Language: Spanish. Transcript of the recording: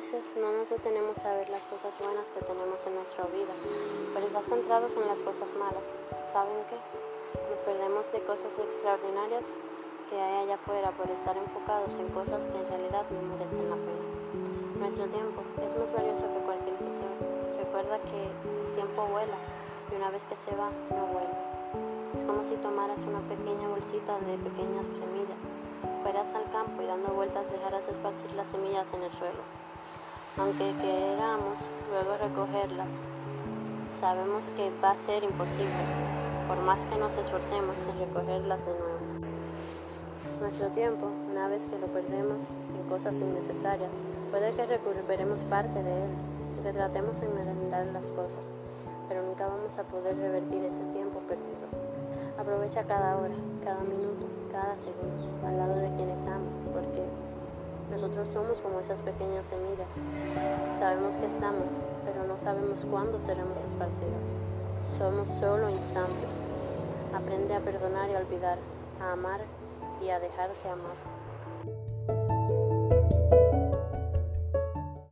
veces no nos detenemos a ver las cosas buenas que tenemos en nuestra vida, pero estamos centrados en las cosas malas. ¿Saben qué? Nos perdemos de cosas extraordinarias que hay allá afuera por estar enfocados en cosas que en realidad no merecen la pena. Nuestro tiempo es más valioso que cualquier tesoro. Recuerda que el tiempo vuela y una vez que se va, no vuelve. Es como si tomaras una pequeña bolsita de pequeñas semillas dando vueltas dejaras esparcir las semillas en el suelo. Aunque queramos luego recogerlas, sabemos que va a ser imposible, por más que nos esforcemos en recogerlas de nuevo. Nuestro tiempo, una vez que lo perdemos en cosas innecesarias, puede que recuperemos parte de él, que tratemos de inventar las cosas, pero nunca vamos a poder revertir ese tiempo perdido. Aprovecha cada hora, cada minuto, segundo al lado de quienes amas, porque nosotros somos como esas pequeñas semillas. Sabemos que estamos, pero no sabemos cuándo seremos esparcidas. Somos solo instantes. Aprende a perdonar y a olvidar, a amar y a dejar de amar.